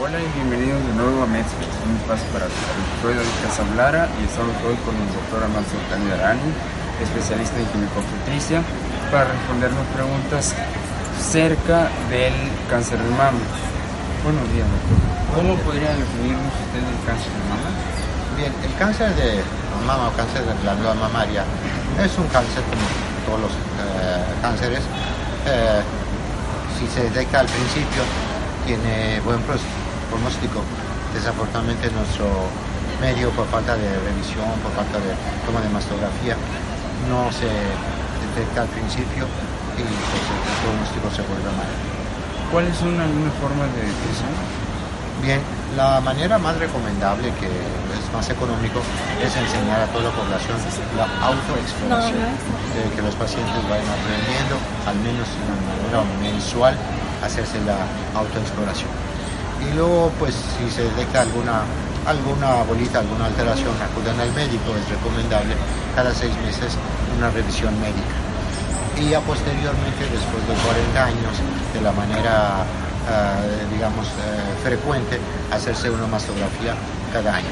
Hola y bienvenidos de nuevo a México, un espacio para tu salud. Soy David Casablara y estamos hoy con el doctor Amancio Cándido Arani, especialista en ginecoobstetricia, para respondernos preguntas cerca del cáncer de mama. Buenos días, doctor. ¿Cómo podría definirnos usted el cáncer de mama? Bien, el cáncer de mama o cáncer de glándula mamaria es un cáncer como todos los eh, cánceres. Eh, si se detecta al principio, tiene buen pronóstico. Desafortunadamente nuestro medio, por falta de revisión, por falta de toma de mastografía, no se detecta al principio y pues, el pronóstico se vuelve mal. ¿Cuáles son algunas formas de detección? Bien, la manera más recomendable, que es más económico, es enseñar a toda la población la autoexploración, de que los pacientes vayan aprendiendo, al menos de una manera mensual, hacerse la autoexploración. Y luego, pues, si se detecta alguna, alguna bolita, alguna alteración, acuden al médico, es recomendable cada seis meses una revisión médica. Y ya posteriormente, después de 40 años, de la manera eh, digamos, eh, frecuente hacerse una mastografía cada año.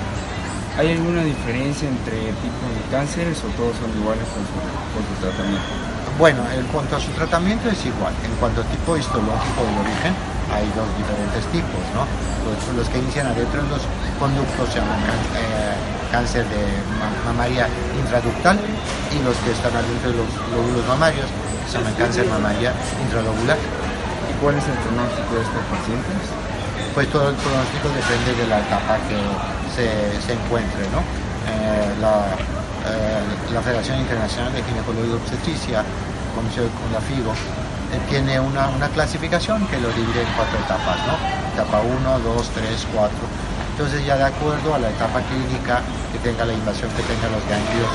¿Hay alguna diferencia entre tipos de cánceres o todos son iguales con su, tratamiento? Bueno, en cuanto a su tratamiento es igual. En cuanto a tipo histológico del origen, hay dos diferentes tipos, ¿no? Los, que inician adentro de los conductos se llaman eh, cáncer de mamaria intraductal y los que están adentro de los lóbulos mamarios se llaman cáncer mamaria intralobular. ¿Cuál es el pronóstico de estos pacientes? Pues todo el pronóstico depende de la etapa que se, encuentre. ¿no? Eh, la, eh, la, Federación Internacional de Ginecología y Obstetricia, con la FIGO, eh, tiene una, una, clasificación que lo divide en cuatro etapas, ¿no? Etapa 1, 2, 3, 4. Entonces ya de acuerdo a la etapa clínica que tenga la invasión que tenga los ganglios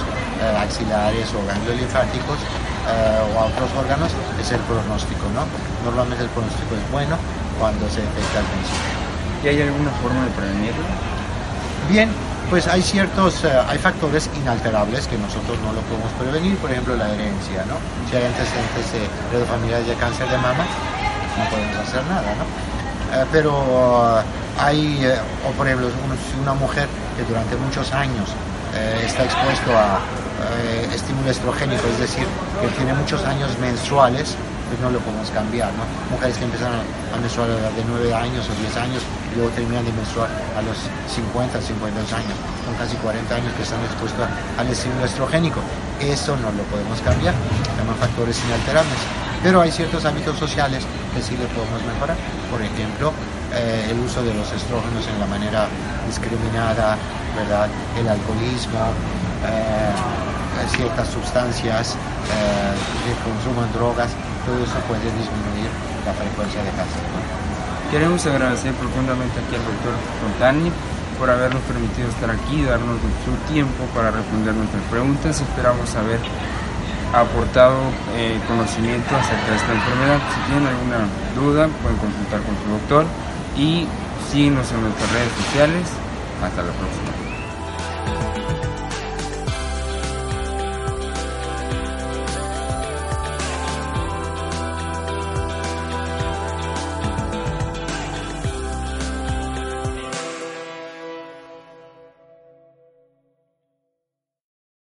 axilares o ganglios linfáticos, eh, o a otros órganos es el pronóstico, ¿no? Normalmente el pronóstico es bueno cuando se detecta al principio. ¿Y hay alguna forma de prevenirlo? Bien, pues hay ciertos, eh, hay factores inalterables que nosotros no lo podemos prevenir, por ejemplo la herencia, ¿no? Si hay antecedentes de familiares de cáncer de mama, no podemos hacer nada, ¿no? Eh, pero hay, o por ejemplo, si una mujer que durante muchos años está expuesto a eh, estímulo estrogénico, es decir, que tiene muchos años menstruales, pues no lo podemos cambiar, ¿no? Mujeres que empiezan a menstruar de 9 años o 10 años luego terminan de menstruar a los 50, 52 años, son casi 40 años que están expuestos al estímulo estrogénico. Eso no lo podemos cambiar, llaman factores inalterables. Pero hay ciertos hábitos sociales que sí le podemos mejorar. Por ejemplo, eh, el uso de los estrógenos en la manera discriminada, ¿verdad? El alcoholismo, eh, ciertas sustancias, eh, de consumo en drogas, todo eso puede disminuir la frecuencia de cáncer. Queremos agradecer profundamente aquí al doctor Fontani por habernos permitido estar aquí darnos su tiempo para responder nuestras preguntas. Esperamos haber aportado eh, conocimiento acerca de esta enfermedad. Si tienen alguna duda, pueden consultar con su doctor y síguenos en nuestras redes sociales. Hasta la próxima.